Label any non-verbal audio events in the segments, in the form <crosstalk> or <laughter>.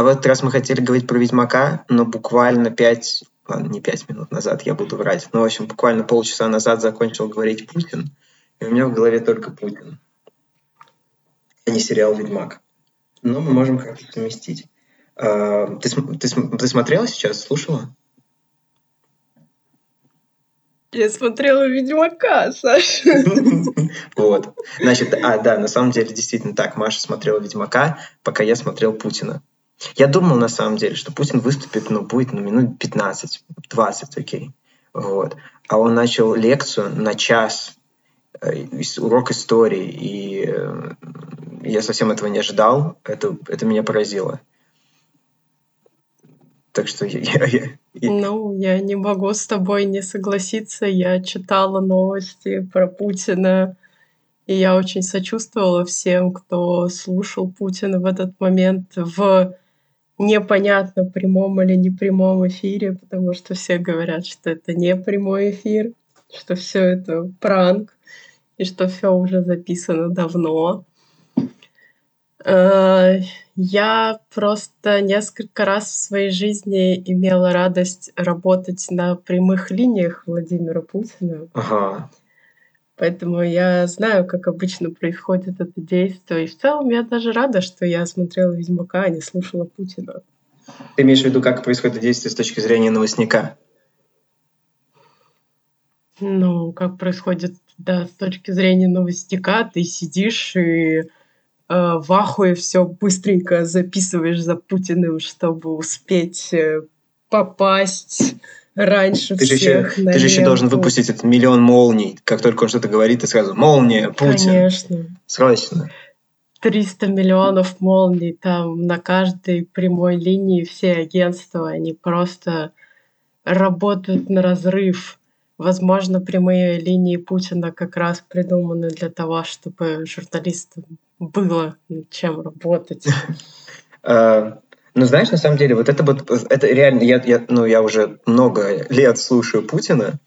А в этот раз мы хотели говорить про Ведьмака, но буквально пять, ладно, не пять минут назад, я буду врать, но, в общем, буквально полчаса назад закончил говорить Путин, и у меня в голове только Путин, а не сериал «Ведьмак». Но мы можем как-то совместить. А, ты, ты, ты смотрела сейчас, слушала? Я смотрела «Ведьмака», Саша. <laughs> Вот. Значит, а, да, на самом деле действительно так. Маша смотрела «Ведьмака», пока я смотрел Путина. Я думал, на самом деле, что Путин выступит, ну, будет, ну, минут 15, 20, окей. Вот. А он начал лекцию на час, э, урок истории, и э, я совсем этого не ожидал. Это, это меня поразило. Так что я, я, я... Ну, я не могу с тобой не согласиться. Я читала новости про Путина, и я очень сочувствовала всем, кто слушал Путина в этот момент в непонятно прямом или непрямом эфире, потому что все говорят, что это не прямой эфир, что все это пранк, и что все уже записано давно. Э, я просто несколько раз в своей жизни имела радость работать на прямых линиях Владимира Путина. Ага. Поэтому я знаю, как обычно происходит это действие. И в целом я даже рада, что я смотрела «Ведьмака», а не слушала Путина. Ты имеешь в виду, как происходит действие с точки зрения новостника? Ну, как происходит, да, с точки зрения новостника, ты сидишь и э, в ахуе все быстренько записываешь за Путиным, чтобы успеть э, попасть раньше ты всех же еще, Ты же еще должен выпустить этот миллион молний. Как только он что-то говорит, ты сразу «Молния! Путин!» Конечно. Срочно. 300 миллионов молний там на каждой прямой линии все агентства, они просто работают на разрыв. Возможно, прямые линии Путина как раз придуманы для того, чтобы журналистам было чем работать. <laughs> Ну, знаешь, на самом деле, вот это вот, это реально, я, я, ну, я уже много лет слушаю Путина,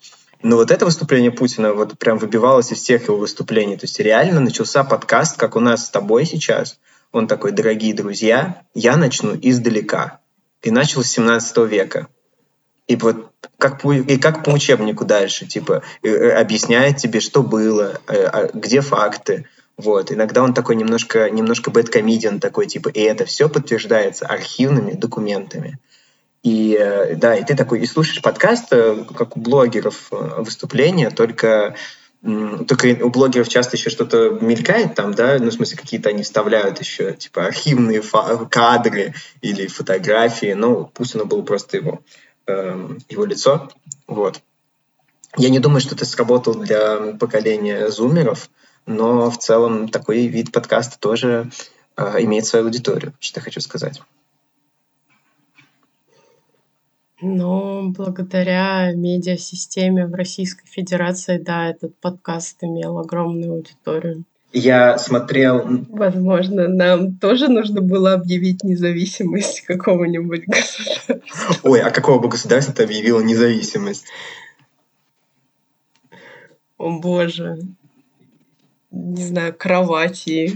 но вот это выступление Путина вот прям выбивалось из всех его выступлений. То есть реально начался подкаст, как у нас с тобой сейчас. Он такой, дорогие друзья, я начну издалека. И начал с 17 века. И вот как, и как по учебнику дальше, типа, э, объясняет тебе, что было, э, а где факты, вот. Иногда он такой немножко, немножко бэткомедиан такой, типа, и это все подтверждается архивными документами. И э, да, и ты такой, и слушаешь подкаст, э, как у блогеров э, выступления, только только у блогеров часто еще что-то мелькает там, да, ну, в смысле, какие-то они вставляют еще, типа, архивные кадры или фотографии, но Путину было просто его, э, его лицо, вот. Я не думаю, что это сработал для поколения зумеров, но в целом такой вид подкаста тоже э, имеет свою аудиторию, что я хочу сказать. Но благодаря медиасистеме в Российской Федерации, да, этот подкаст имел огромную аудиторию. Я смотрел... Возможно, нам тоже нужно было объявить независимость <laughs> какого-нибудь государства. Ой, а какого бы государства ты объявила независимость? О боже не знаю, кровати.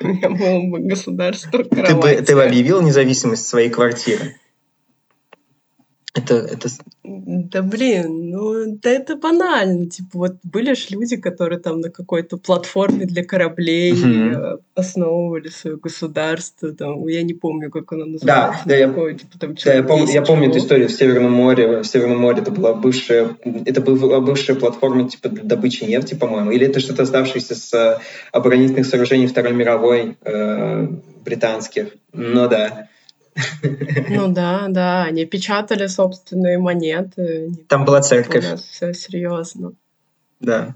У меня было бы государство кровати. Ты бы, ты бы объявил независимость своей квартиры? Это, это... Да блин, ну да это банально. Типа вот были же люди, которые там на какой-то платформе для кораблей mm-hmm. основывали свое государство. Там, я не помню, как оно называлось. Да, да, я, типа, там, да, я, пом- я помню эту историю в Северном море. В Северном море это была бывшая, это была бывшая платформа типа для добычи нефти, по-моему. Или это что-то оставшееся с э, оборонительных сооружений Второй мировой э, британских. Ну да. Ну да, да, они печатали собственные монеты. Там была церковь. Все серьезно. Да.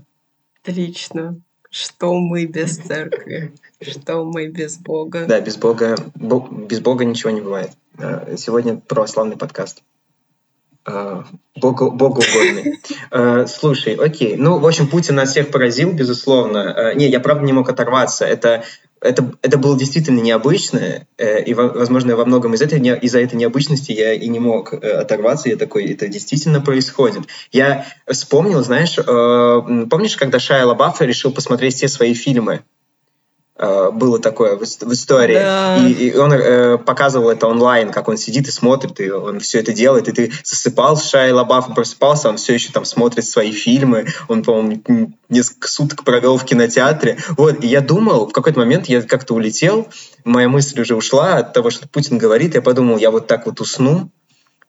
Отлично. Что мы без церкви? Что мы без Бога? Да, без Бога, без Бога ничего не бывает. А, сегодня православный подкаст. А, Богу, Богу угодный. А, слушай, окей. Ну, в общем, Путин нас всех поразил, безусловно. Не, я правда не мог оторваться. Это это, это было действительно необычно, э, и, возможно, во многом из этой, из-за этой необычности я и не мог э, оторваться, я такой, это действительно происходит. Я вспомнил, знаешь, э, помнишь, когда Шайа Лабафа решил посмотреть все свои фильмы? Э, было такое в, в истории. Да. И, и он э, показывал это онлайн, как он сидит и смотрит, и он все это делает, и ты засыпал с Шай Лабафом, просыпался, он все еще там смотрит свои фильмы, он, по-моему, несколько суток провел в кинотеатре. Вот, и я думал, в какой-то момент я как-то улетел, моя мысль уже ушла от того, что Путин говорит, я подумал, я вот так вот усну,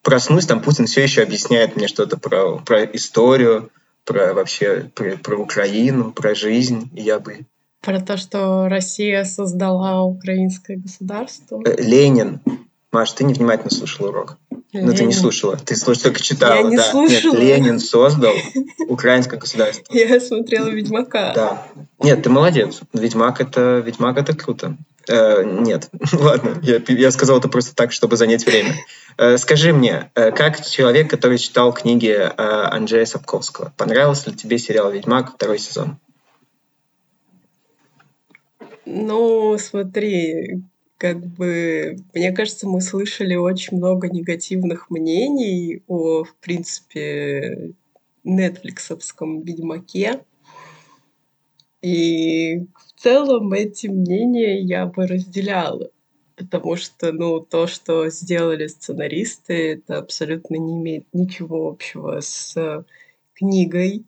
проснусь, там Путин все еще объясняет мне что-то про, про историю, про вообще про, про Украину, про жизнь, и я бы про то, что Россия создала украинское государство. Э, Ленин. Маш, ты невнимательно слушала урок. Ленин. Ну, ты не слушала. Ты только читала. Я не да. слушала. Нет, Ленин создал <laughs> украинское государство. Я смотрела «Ведьмака». Да. Нет, ты молодец. Ведьмак — это, Ведьмак — это круто. Э, нет, <laughs> ладно, я, я сказал это просто так, чтобы занять время. Э, скажи мне, э, как человек, который читал книги э, Анджея Сапковского, понравился ли тебе сериал «Ведьмак» второй сезон? Ну, смотри, как бы, мне кажется, мы слышали очень много негативных мнений о, в принципе, нетфликсовском «Ведьмаке». И в целом эти мнения я бы разделяла, потому что, ну, то, что сделали сценаристы, это абсолютно не имеет ничего общего с книгой.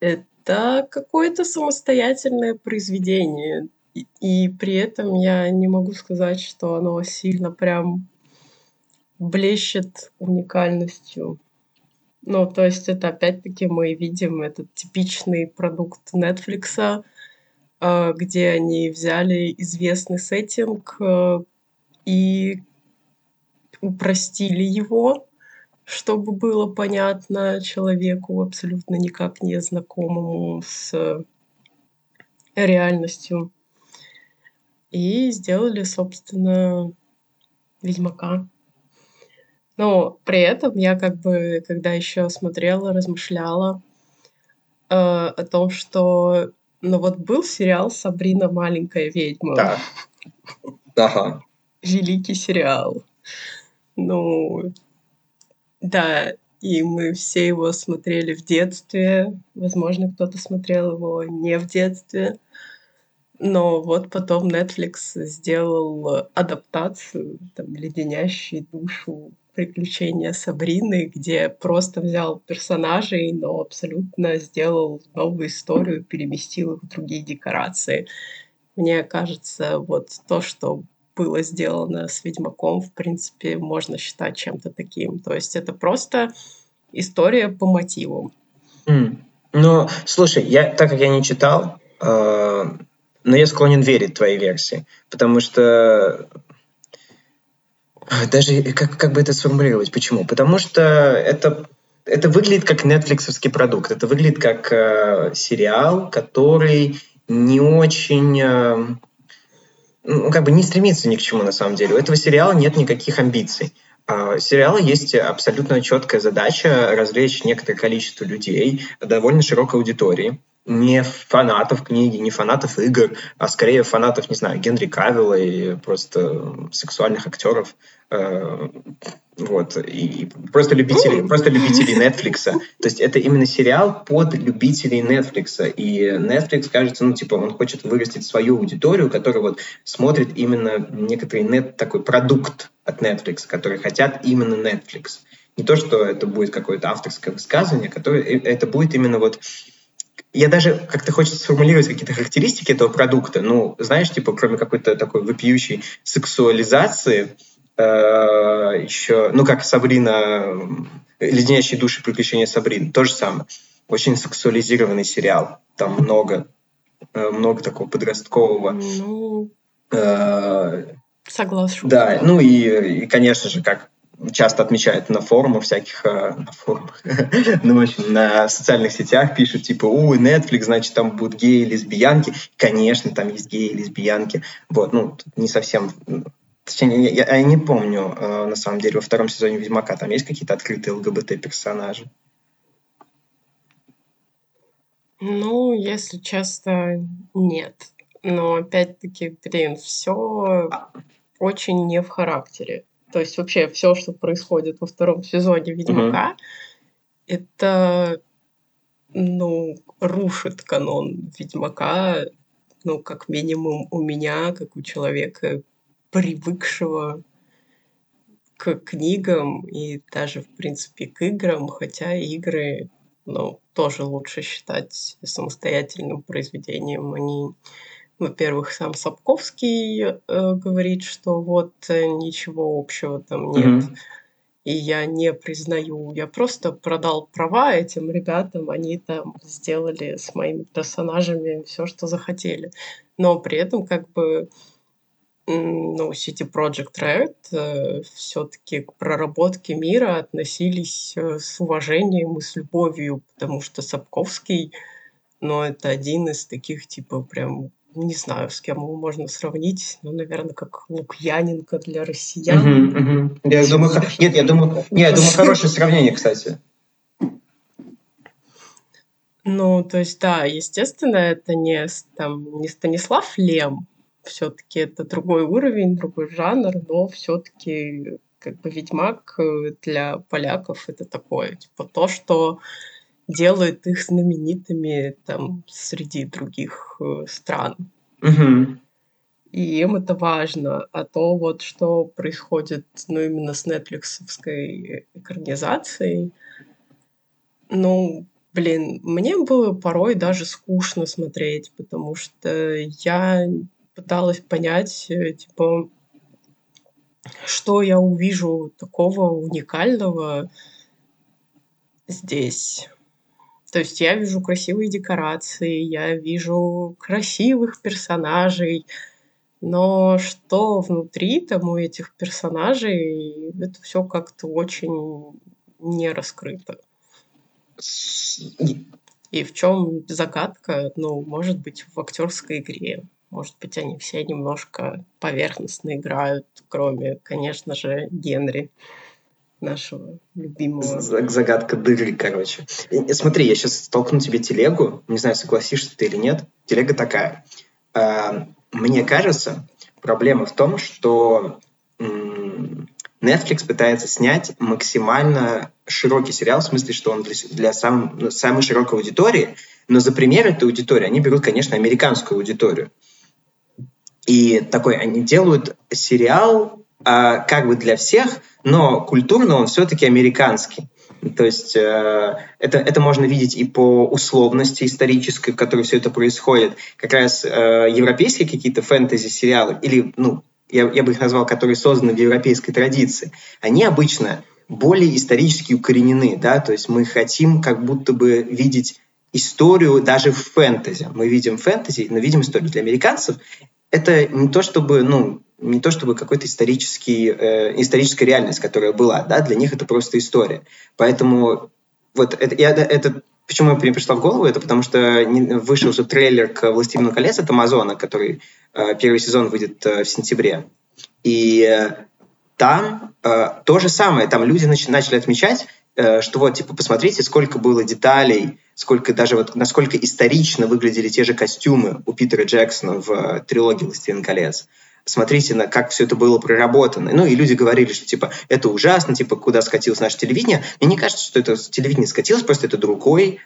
Это какое-то самостоятельное произведение. И, при этом я не могу сказать, что оно сильно прям блещет уникальностью. Ну, то есть это опять-таки мы видим этот типичный продукт Netflix, э, где они взяли известный сеттинг э, и упростили его, чтобы было понятно человеку абсолютно никак не знакомому с реальностью и сделали, собственно, Ведьмака. Но при этом я как бы, когда еще смотрела, размышляла э, о том, что, ну вот был сериал «Сабрина маленькая ведьма». Да. Ага. Великий сериал. Ну, да, и мы все его смотрели в детстве. Возможно, кто-то смотрел его не в детстве. Но вот потом Netflix сделал адаптацию, там, леденящие душу приключения Сабрины, где просто взял персонажей, но абсолютно сделал новую историю, переместил их в другие декорации. Мне кажется, вот то, что было сделано с Ведьмаком, в принципе, можно считать чем-то таким. То есть это просто история по мотивам. Mm. Ну, слушай, я, так как я не читал, э, но я склонен верить твоей версии, потому что даже как, как бы это сформулировать? Почему? Потому что это, это выглядит как нетфликсовский продукт, это выглядит как э, сериал, который не очень, э, ну, как бы не стремится ни к чему на самом деле. У этого сериала нет никаких амбиций. Uh, сериала есть абсолютно четкая задача развлечь некоторое количество людей, довольно широкой аудитории не фанатов книги, не фанатов игр, а скорее фанатов, не знаю, Генри Кавилла и просто сексуальных актеров. Э, вот, и просто любители, просто любители Netflix. То есть это именно сериал под любителей Netflix. И Netflix, кажется, ну, типа, он хочет вырастить свою аудиторию, которая вот смотрит именно некоторый нет такой продукт от Netflix, которые хотят именно Netflix. Не то, что это будет какое-то авторское высказывание, которое, э, это будет именно вот я даже как-то хочется сформулировать какие-то характеристики этого продукта. Ну, знаешь, типа, кроме какой-то такой вопиющей сексуализации, э, еще, ну, как Сабрина, «Леденящие души. Приключения Сабрины», то же самое. Очень сексуализированный сериал. Там много, э, много такого подросткового. Ну, э, согласна. Да, ну и, и, конечно же, как часто отмечают на форумах всяких, э, на форумах, <laughs> ну, в общем, на социальных сетях пишут, типа, у, Netflix, значит, там будут геи, лесбиянки. Конечно, там есть геи, лесбиянки. Вот, ну, не совсем... Точнее, я, я не помню, э, на самом деле, во втором сезоне Ведьмака там есть какие-то открытые ЛГБТ-персонажи? Ну, если честно, нет. Но опять-таки, блин, все очень не в характере. То есть вообще все, что происходит во втором сезоне Ведьмака, mm-hmm. это ну, рушит канон Ведьмака ну, как минимум у меня, как у человека, привыкшего к книгам и даже, в принципе, к играм, хотя игры, ну, тоже лучше считать самостоятельным произведением. Они, во-первых, сам Сапковский э, говорит, что вот э, ничего общего там нет. Mm-hmm. И я не признаю. Я просто продал права этим ребятам. Они там сделали с моими персонажами все, что захотели. Но при этом как бы ну, City Project Red э, все-таки к проработке мира относились э, с уважением и с любовью, потому что Сапковский, ну, это один из таких, типа, прям, не знаю, с кем его можно сравнить, ну, наверное, как Лукьяненко для россиян. Угу, угу. Я думаю, нет, я думаю, нет, я думаю, хорошее сравнение, кстати. Ну, то есть, да, естественно, это не, там, не Станислав Лем, все-таки это другой уровень, другой жанр, но все-таки как бы Ведьмак э, для поляков это такое, типа то, что делает их знаменитыми там среди других э, стран. Угу. И им это важно. А то вот, что происходит, ну, именно с нетфликсовской экранизацией, ну, блин, мне было порой даже скучно смотреть, потому что я пыталась понять, э, типа, что я увижу такого уникального здесь. То есть я вижу красивые декорации, я вижу красивых персонажей, но что внутри там у этих персонажей, это все как-то очень не раскрыто. И в чем загадка? Ну, может быть, в актерской игре. Может быть, они все немножко поверхностно играют, кроме, конечно же, Генри нашего любимого. Загадка дыры, короче. Смотри, я сейчас столкну тебе телегу. Не знаю, согласишься ты или нет. Телега такая. А, мне кажется, проблема в том, что Netflix пытается снять максимально широкий сериал, в смысле, что он для, для сам, самой широкой аудитории, но за пример этой аудитории они берут, конечно, американскую аудиторию. И такой, они делают сериал э, как бы для всех, но культурно он все-таки американский. То есть э, это, это можно видеть и по условности исторической, в которой все это происходит. Как раз э, европейские какие-то фэнтези-сериалы, или, ну, я, я бы их назвал, которые созданы в европейской традиции, они обычно более исторически укоренены, да, то есть мы хотим как будто бы видеть историю даже в фэнтези. Мы видим фэнтези, но видим историю. Для американцев это не то чтобы, ну, не то чтобы какой-то исторический, э, историческая реальность, которая была, да, для них это просто история. Поэтому вот это, я, это почему мне пришла в голову, это потому что вышел же трейлер к «Властелину колец» от Амазона, который э, первый сезон выйдет э, в сентябре. И э, там э, то же самое, там люди нач- начали отмечать, э, что вот, типа, посмотрите, сколько было деталей, сколько даже вот насколько исторично выглядели те же костюмы у Питера Джексона в э, трилогии «Властелин колец». Смотрите, на как все это было проработано. Ну, и люди говорили, что, типа, это ужасно, типа, куда скатилось наше телевидение. Мне не кажется, что это телевидение скатилось, просто это другой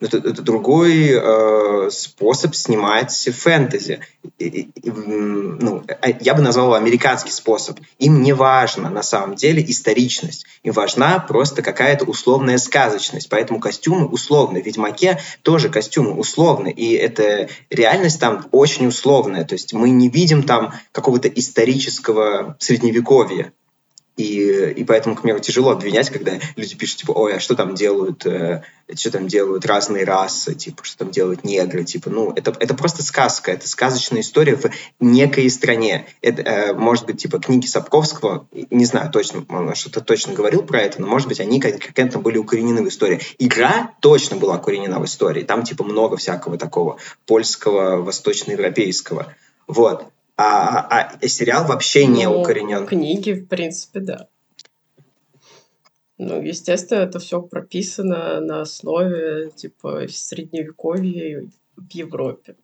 это, это другой э, способ снимать фэнтези. И, и, ну, а, я бы назвал американский способ. Им не важно на самом деле историчность. Им важна просто какая-то условная сказочность. Поэтому костюмы условны. В «Ведьмаке» тоже костюмы условны. И эта реальность там очень условная. То есть мы не видим там какого-то исторического средневековья. И, и поэтому, к примеру, тяжело обвинять, когда люди пишут, типа, ой, а что там делают, э, что там делают разные расы, типа, что там делают негры, типа, ну, это, это просто сказка, это сказочная история в некой стране. Это, э, может быть, типа, книги Сапковского, не знаю точно, он что-то точно говорил про это, но, может быть, они как-то были укоренены в истории. Игра точно была укоренена в истории, там, типа, много всякого такого польского, восточноевропейского. Вот а, а сериал вообще не ну, укоренен. Книги, в принципе, да. Ну, естественно, это все прописано на основе типа средневековья в Европе.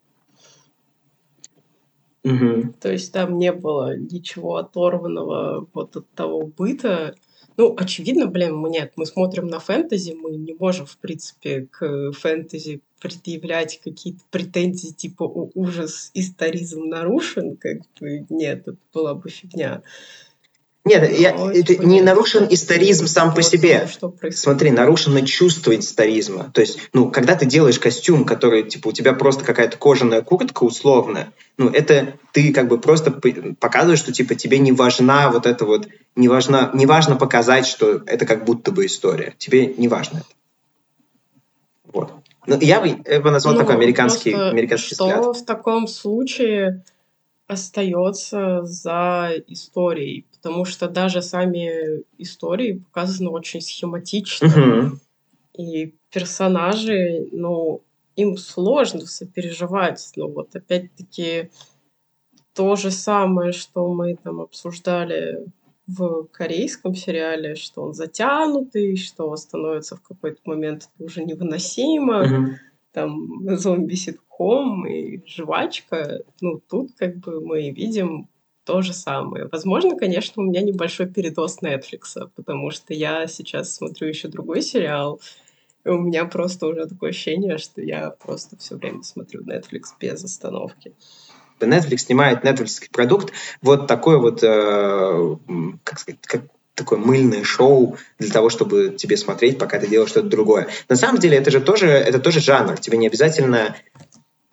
Угу. То есть там не было ничего оторванного вот от того быта, Ну, очевидно, блин, мы нет, мы смотрим на фэнтези, мы не можем, в принципе, к фэнтези предъявлять какие-то претензии типа «О, ужас, историзм нарушен», как бы нет, это была бы фигня. Нет, я, это не нарушен историзм сам по себе. Что Смотри, нарушено чувство историзма. То есть, ну, когда ты делаешь костюм, который, типа, у тебя просто какая-то кожаная куртка условная, ну, это ты как бы просто показываешь, что, типа, тебе не важна вот это вот, не важно, не важно показать, что это как будто бы история. Тебе не важно это. Вот. Ну, я бы его назвал ну, такой американский, американский что взгляд. в таком случае остается за историей? Потому что даже сами истории показаны очень схематично. Mm-hmm. И персонажи, ну, им сложно сопереживать. Но вот опять-таки то же самое, что мы там обсуждали в корейском сериале, что он затянутый, что становится в какой-то момент уже невыносимо. Mm-hmm. Там зомби-ситком и жвачка. Ну, тут как бы мы видим то же самое. Возможно, конечно, у меня небольшой передоз Netflix, потому что я сейчас смотрю еще другой сериал, и у меня просто уже такое ощущение, что я просто все время смотрю Netflix без остановки. Netflix снимает Netflix продукт, вот такой вот, э, как сказать, как такое мыльное шоу для того, чтобы тебе смотреть, пока ты делаешь что-то другое. На самом деле это же тоже, это тоже жанр. Тебе не обязательно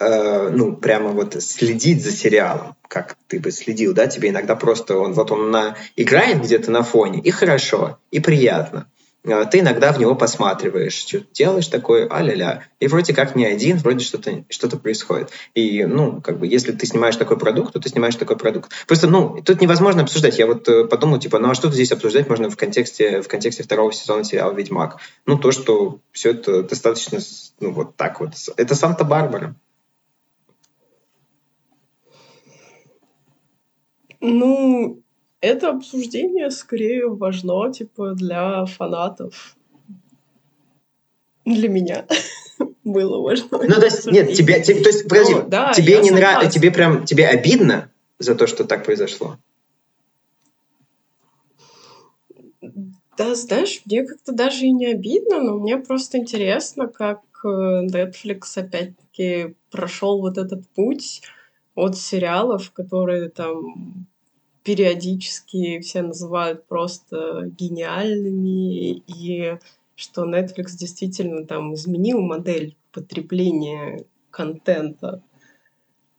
Э, ну, прямо вот следить за сериалом, как ты бы следил, да, тебе иногда просто он, вот он на, играет где-то на фоне, и хорошо, и приятно. Э, ты иногда в него посматриваешь, что делаешь такое, а-ля-ля. И вроде как не один, вроде что-то что происходит. И, ну, как бы, если ты снимаешь такой продукт, то ты снимаешь такой продукт. Просто, ну, тут невозможно обсуждать. Я вот э, подумал, типа, ну, а что здесь обсуждать можно в контексте, в контексте второго сезона сериала «Ведьмак»? Ну, то, что все это достаточно, ну, вот так вот. Это Санта-Барбара. Ну, это обсуждение скорее важно, типа, для фанатов. Для меня <laughs> было важно. Ну, то есть, нет, тебе, тебе то есть, подожди, ну, да, тебе не нравится, тебе прям, тебе обидно за то, что так произошло? Да, знаешь, мне как-то даже и не обидно, но мне просто интересно, как э, Netflix опять-таки прошел вот этот путь от сериалов, которые там периодически все называют просто гениальными, и что Netflix действительно там изменил модель потребления контента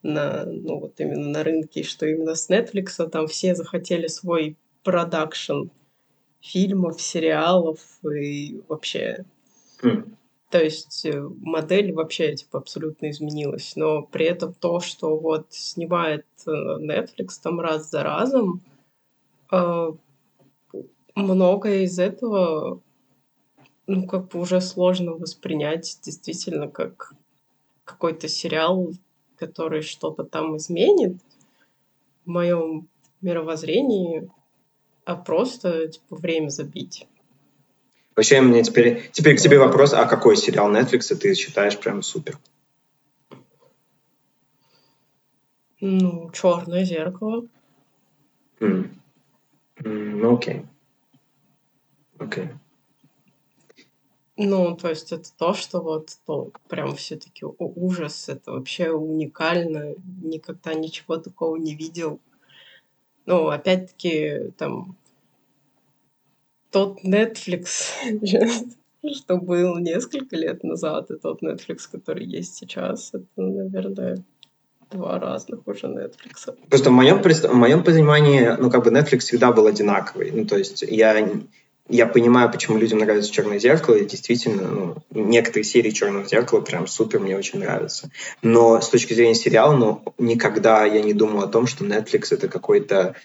на, ну вот именно на рынке, что именно с Netflix там все захотели свой продакшн фильмов, сериалов и вообще mm. То есть э, модель вообще типа абсолютно изменилась. Но при этом то, что вот снимает э, Netflix там раз за разом, э, многое из этого ну, как бы уже сложно воспринять действительно как какой-то сериал, который что-то там изменит в моем мировоззрении, а просто типа время забить. Вообще, мне теперь, теперь к тебе вопрос, а какой сериал Netflix ты считаешь прям супер? Ну, черное зеркало. Mm. Mm, окей. Окей. Ну, то есть это то, что вот то прям все-таки ужас, это вообще уникально, никогда ничего такого не видел. Ну, опять-таки, там, тот Netflix, что был несколько лет назад, и тот Netflix, который есть сейчас, это, наверное, два разных уже Netflix. Просто в моем, в моем понимании, ну, как бы Netflix всегда был одинаковый. Ну, то есть я, я понимаю, почему людям нравится «Черное зеркало», и действительно, ну, некоторые серии «Черного зеркала» прям супер, мне очень нравятся. Но с точки зрения сериала, ну, никогда я не думал о том, что Netflix — это какой-то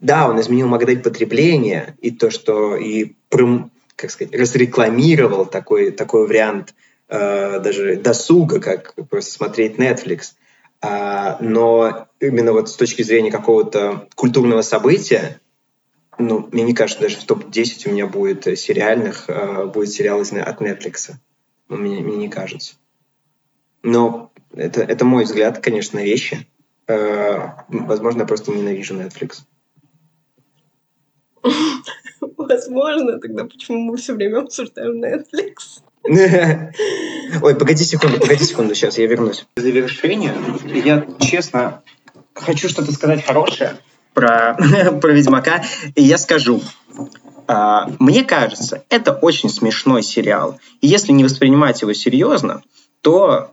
да, он изменил модель потребления и то, что и как сказать, разрекламировал такой, такой вариант э, даже досуга, как просто смотреть Netflix. А, но именно вот с точки зрения какого-то культурного события, ну, мне не кажется, даже в топ-10 у меня будет сериальных, э, будет сериал от Netflix. Ну, мне, мне не кажется. Но это, это мой взгляд, конечно, на вещи. Э, возможно, я просто ненавижу Netflix. Возможно, тогда почему мы все время обсуждаем Netflix? <laughs> Ой, погоди секунду, погоди секунду, сейчас я вернусь. В завершение я честно хочу что-то сказать хорошее про, <laughs> про Ведьмака, и я скажу. А, мне кажется, это очень смешной сериал. И если не воспринимать его серьезно, то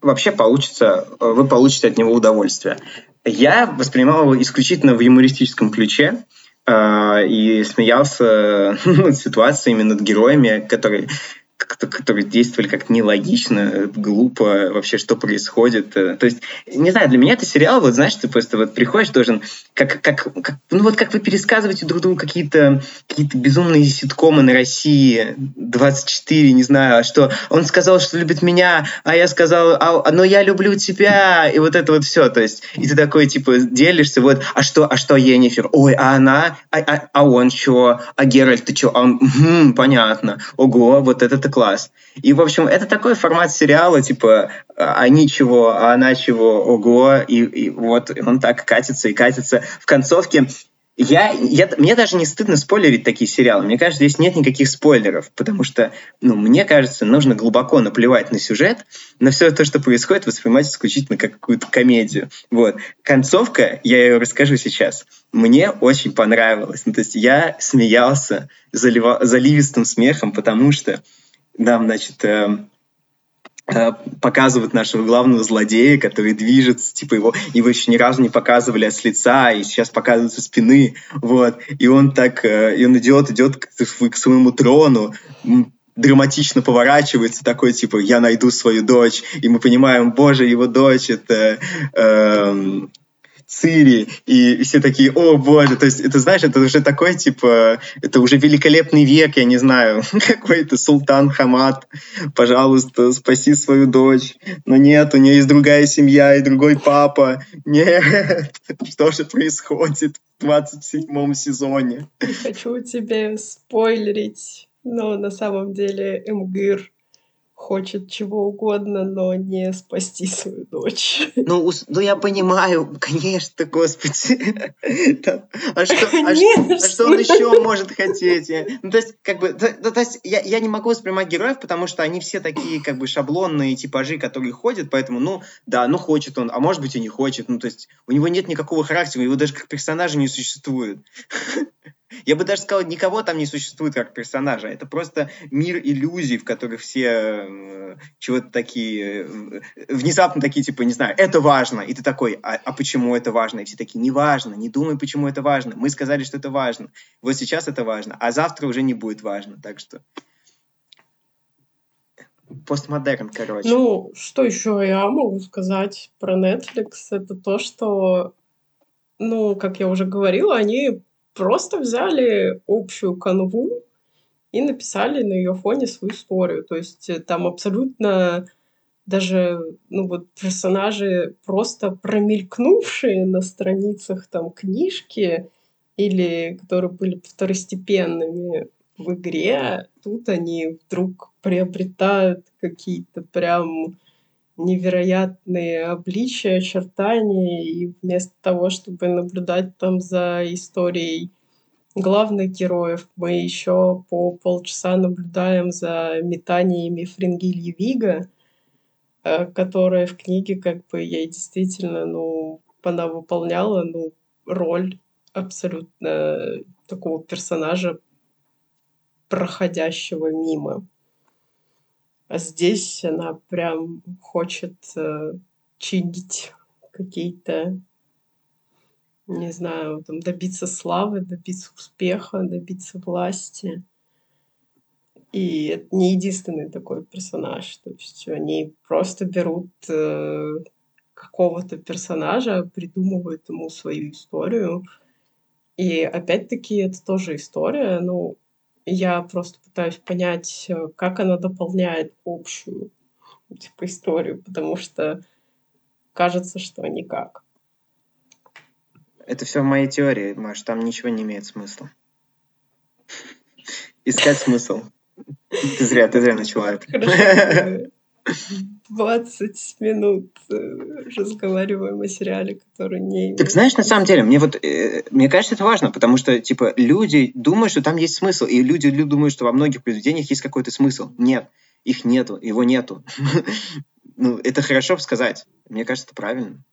вообще получится, вы получите от него удовольствие. Я воспринимал его исключительно в юмористическом ключе и смеялся <laughs> над ситуациями, над героями, которые которые действовали как нелогично, глупо, вообще что происходит. То есть, не знаю, для меня это сериал, вот знаешь, ты просто вот приходишь, должен, как, как, как ну вот как вы пересказываете друг другу какие-то какие безумные ситкомы на России, 24, не знаю, что он сказал, что любит меня, а я сказал, а, но я люблю тебя, и вот это вот все, то есть, и ты такой, типа, делишься, вот, а что, а что Енифер? Ой, а она, а, а, а он что? А Геральт, ты что? А он, хм, понятно, ого, вот это это класс. И, в общем, это такой формат сериала, типа, они чего, а она чего, ого, и, и вот он так катится и катится. В концовке я, я, мне даже не стыдно спойлерить такие сериалы. Мне кажется, здесь нет никаких спойлеров, потому что, ну, мне кажется, нужно глубоко наплевать на сюжет, на все то, что происходит, воспринимать исключительно как какую-то комедию. Вот. Концовка, я ее расскажу сейчас, мне очень понравилась. Ну, то есть я смеялся залива, заливистым смехом, потому что нам, значит, э, э, показывают нашего главного злодея, который движется, типа его, его еще ни разу не показывали с лица, и сейчас показывают со спины, вот, и он так, э, и он идет, идет к, к своему трону, драматично поворачивается, такой, типа, я найду свою дочь, и мы понимаем, боже, его дочь, это... Э, Цири, и все такие, о боже, то есть это, знаешь, это уже такой, типа, это уже великолепный век, я не знаю, <laughs> какой-то султан Хамад, пожалуйста, спаси свою дочь. Но нет, у нее есть другая семья и другой папа. Нет, <laughs> что же происходит в 27 сезоне? Не хочу тебе спойлерить, но на самом деле Эмгир хочет чего угодно, но не спасти свою дочь. Ну, ну я понимаю, конечно, господи. <laughs> А что, а что, а что он еще может хотеть? Ну, то есть, как бы, то, то есть я, я не могу воспринимать героев, потому что они все такие, как бы, шаблонные типажи, которые ходят, поэтому, ну, да, ну, хочет он, а может быть и не хочет. Ну, то есть у него нет никакого характера, его даже как персонажа не существует. <laughs> Я бы даже сказал, никого там не существует как персонажа. Это просто мир иллюзий, в которых все э, чего-то такие, э, внезапно такие, типа, не знаю, это важно. И ты такой, а, а почему это важно? И все такие, не важно, не думай, почему это важно. Мы сказали, что это важно. Вот сейчас это важно, а завтра уже не будет важно. Так что постмодерн, короче. Ну, что еще я могу сказать про Netflix? Это то, что, ну, как я уже говорила, они просто взяли общую канву и написали на ее фоне свою историю. То есть э, там абсолютно даже ну вот персонажи просто промелькнувшие на страницах там книжки или которые были второстепенными в игре, тут они вдруг приобретают какие-то прям невероятные обличия, очертания, и вместо того, чтобы наблюдать там за историей главных героев, мы еще по полчаса наблюдаем за метаниями Фрингильи Вига, э, которая в книге как бы ей действительно, ну, она выполняла, ну, роль абсолютно такого персонажа, проходящего мимо. А здесь она прям хочет э, чинить какие-то, не знаю, там, добиться славы, добиться успеха, добиться власти. И это не единственный такой персонаж. То есть они просто берут э, какого-то персонажа, придумывают ему свою историю. И опять-таки это тоже история, ну, я просто пытаюсь понять, э, как она дополняет общую типа историю, потому что кажется, что никак. Это все в моей теории, Маш, там ничего не имеет смысла. Искать смысл. Ты зря, ты зря начала это. 20 минут э, разговариваем о сериале, который не. Так знаешь, на самом деле, мне вот, э, мне кажется, это важно, потому что, типа, люди думают, что там есть смысл, и люди думают, что во многих произведениях есть какой-то смысл. Нет, их нету, его нету. <laughs> Ну, это хорошо сказать. Мне кажется, это правильно.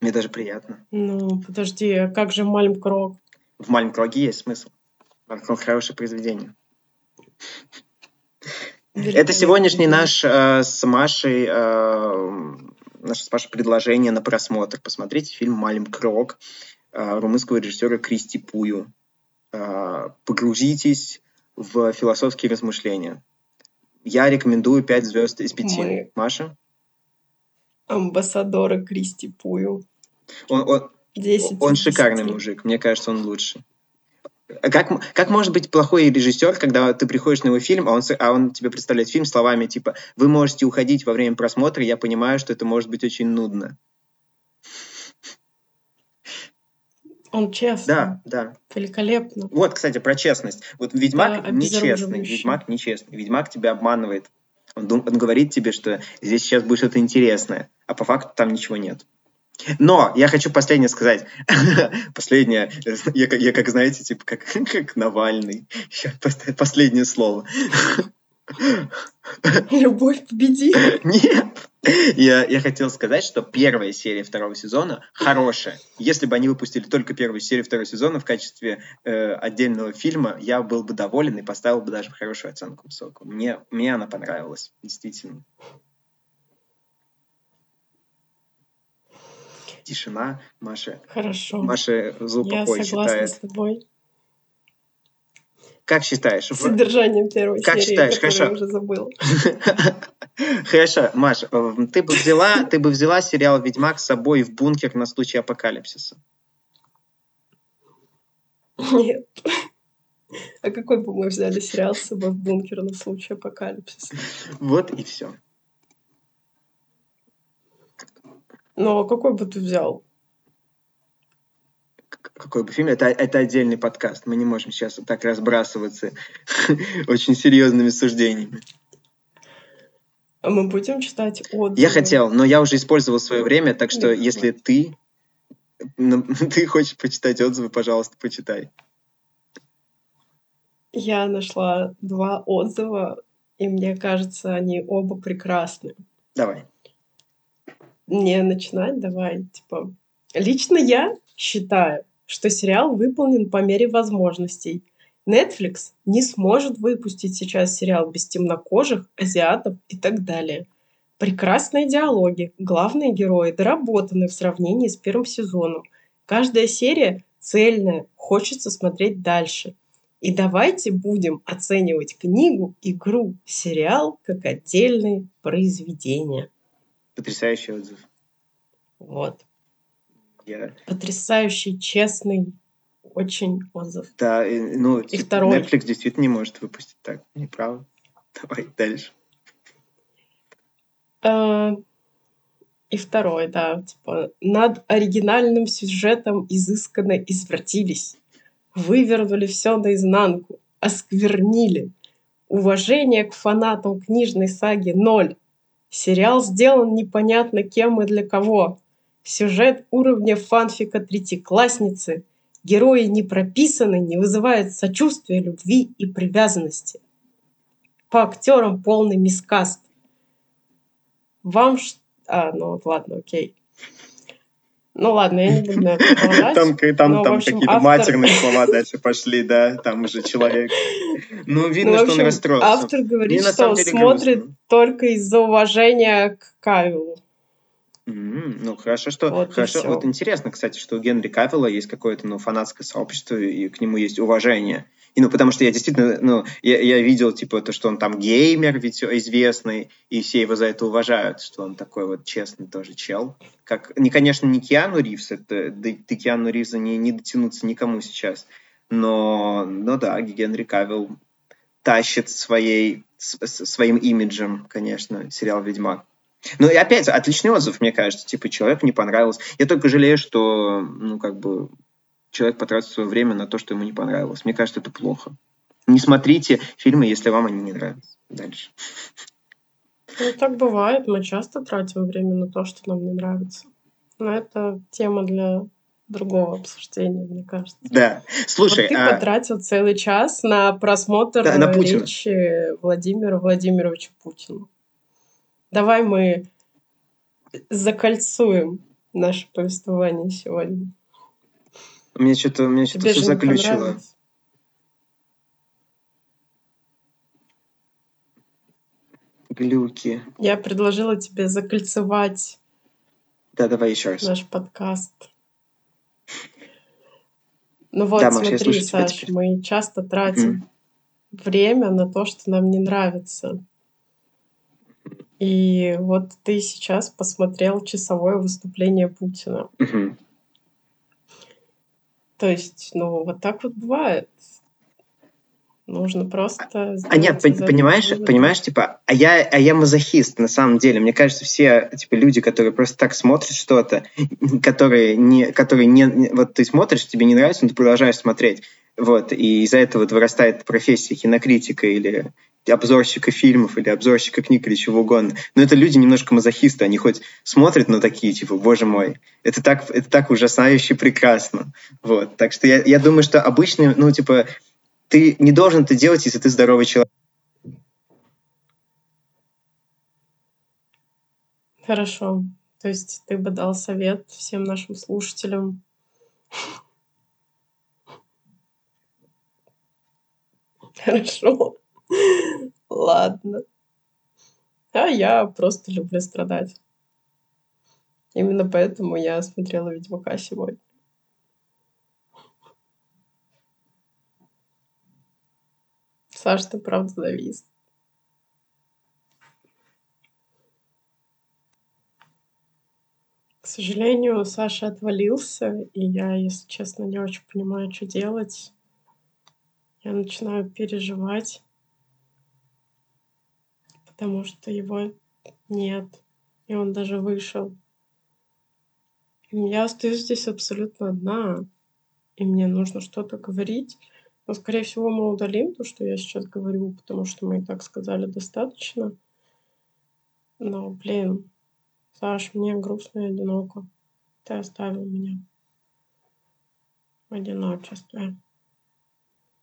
Мне даже приятно. Ну, подожди, а как же Мальмкрог? В Мальмкроге есть смысл. Мальмкрог хорошее произведение. Это сегодняшний наш э, с Машей э, наше с Машей предложение на просмотр. Посмотрите фильм «Малим Крок» э, румынского режиссера Кристи Пую. Э, погрузитесь в философские размышления. Я рекомендую 5 звезд из 5. Мы... Маша? Амбассадора Кристи Пую. Он, он, он шикарный мужик. Мне кажется, он лучший. Как, как может быть плохой режиссер, когда ты приходишь на его фильм, а он, а он тебе представляет фильм словами типа «Вы можете уходить во время просмотра, я понимаю, что это может быть очень нудно». Он честный. Да, да. Великолепно. Вот, кстати, про честность. Вот Ведьмак да, нечестный. Ведьмак нечестный. Ведьмак тебя обманывает. Он, он говорит тебе, что здесь сейчас будет что-то интересное, а по факту там ничего нет. Но я хочу последнее сказать. <laughs> последнее, я, я как, знаете, типа как, <laughs> как Навальный. Последнее слово. <laughs> Любовь победит. Нет. Я, я хотел сказать, что первая серия второго сезона хорошая. Если бы они выпустили только первую серию второго сезона в качестве э, отдельного фильма, я был бы доволен и поставил бы даже хорошую оценку высокую. Мне, мне она понравилась, действительно. Тишина. Маша, Хорошо. Маша злоупокой Я согласна считает. с тобой. Как считаешь? Содержанием первой как серии, считаешь? Хорошо. я уже забыл. <laughs> Хорошо, Маша, ты бы взяла, ты бы взяла сериал «Ведьмак» с собой в бункер на случай апокалипсиса? Нет. А какой бы мы взяли сериал с собой в бункер на случай апокалипсиса? Вот и все. Но какой бы ты взял? Какой бы фильм? Это, это отдельный подкаст. Мы не можем сейчас так разбрасываться <laughs> очень серьезными суждениями. А мы будем читать отзывы? Я хотел, но я уже использовал свое время, так что Нет, если ты, ну, <laughs> ты хочешь почитать отзывы, пожалуйста, почитай. Я нашла два отзыва, и мне кажется, они оба прекрасны. Давай не начинать, давай, типа. Лично я считаю, что сериал выполнен по мере возможностей. Netflix не сможет выпустить сейчас сериал без темнокожих, азиатов и так далее. Прекрасные диалоги, главные герои доработаны в сравнении с первым сезоном. Каждая серия цельная, хочется смотреть дальше. И давайте будем оценивать книгу, игру, сериал как отдельные произведения. Потрясающий отзыв. Вот. Я... Потрясающий, честный, очень отзыв. Да, и, ну, и типа, второй. Netflix действительно не может выпустить так, неправда. Давай дальше. А, и второй, да, типа, над оригинальным сюжетом изысканно извратились, вывернули все наизнанку, осквернили. Уважение к фанатам книжной саги ноль. Сериал сделан непонятно кем и для кого. Сюжет уровня фанфика третьеклассницы. Герои не прописаны, не вызывают сочувствия, любви и привязанности. По актерам полный мискаст. Вам... А, ну ладно, окей. Ну ладно, я не буду на это <laughs> Там, там, Но, там какие-то автор... матерные слова дальше пошли, да, там уже человек. Ну, видно, ну, общем, что он расстроился. Автор говорит, Мне, что смотрит грустно. только из-за уважения к Кавилу. Mm-hmm. Ну, хорошо, что... Вот хорошо, вот интересно, кстати, что у Генри Кавилла есть какое-то, ну, фанатское сообщество, и к нему есть уважение. И, ну, потому что я действительно, ну, я, я видел, типа, то, что он там геймер ведь известный, и все его за это уважают, что он такой вот честный тоже чел. Как, не, конечно, не Киану Ривз, это, до, до Киану Ривза не, не дотянуться никому сейчас, но, но да, Генри Кавилл тащит своей, своим имиджем, конечно, сериал «Ведьмак». Ну и опять, отличный отзыв, мне кажется. Типа, человеку не понравилось. Я только жалею, что, ну, как бы, человек потратит свое время на то, что ему не понравилось. Мне кажется, это плохо. Не смотрите фильмы, если вам они не нравятся. Дальше. Ну, так бывает. Мы часто тратим время на то, что нам не нравится. Но это тема для другого обсуждения, мне кажется. Да. Слушай, Вот ты а... потратил целый час на просмотр Да, на Путина. речи Владимира Владимировича Путина. Давай мы закольцуем наше повествование сегодня. Мне что-то, у меня что-то все понравилось? Глюки. Я предложила тебе закольцевать Да, давай еще раз. наш подкаст. Ну вот, Да, Маш, смотри, Саш, мы часто тратим Мгм. время на то, что нам не нравится. И вот ты сейчас посмотрел часовое выступление Путина. То есть, ну, вот так вот бывает. Нужно просто А нет, понимаешь, понимаешь, типа, а я, а я мазохист на самом деле. Мне кажется, все типа люди, которые просто так смотрят что-то, которые не, которые не- вот ты смотришь, тебе не нравится, но ты продолжаешь смотреть, вот, и из-за этого вот вырастает профессия кинокритика или обзорщика фильмов или обзорщика книг или чего угодно. Но это люди немножко мазохисты, они хоть смотрят, но такие, типа, боже мой, это так, это так ужасающе прекрасно. Вот, так что я, я думаю, что обычно, ну, типа, ты не должен это делать, если ты здоровый человек. Хорошо. То есть ты бы дал совет всем нашим слушателям. <laughs> Хорошо. Ладно. А я просто люблю страдать. Именно поэтому я смотрела Ведьмака сегодня. Саш, ты правда завис. К сожалению, Саша отвалился, и я, если честно, не очень понимаю, что делать. Я начинаю переживать, потому что его нет, и он даже вышел. Я остаюсь здесь абсолютно одна, и мне нужно что-то говорить. Но, скорее всего, мы удалим то, что я сейчас говорю, потому что мы и так сказали достаточно. Но, блин, Саш, мне грустно и одиноко. Ты оставил меня в одиночестве.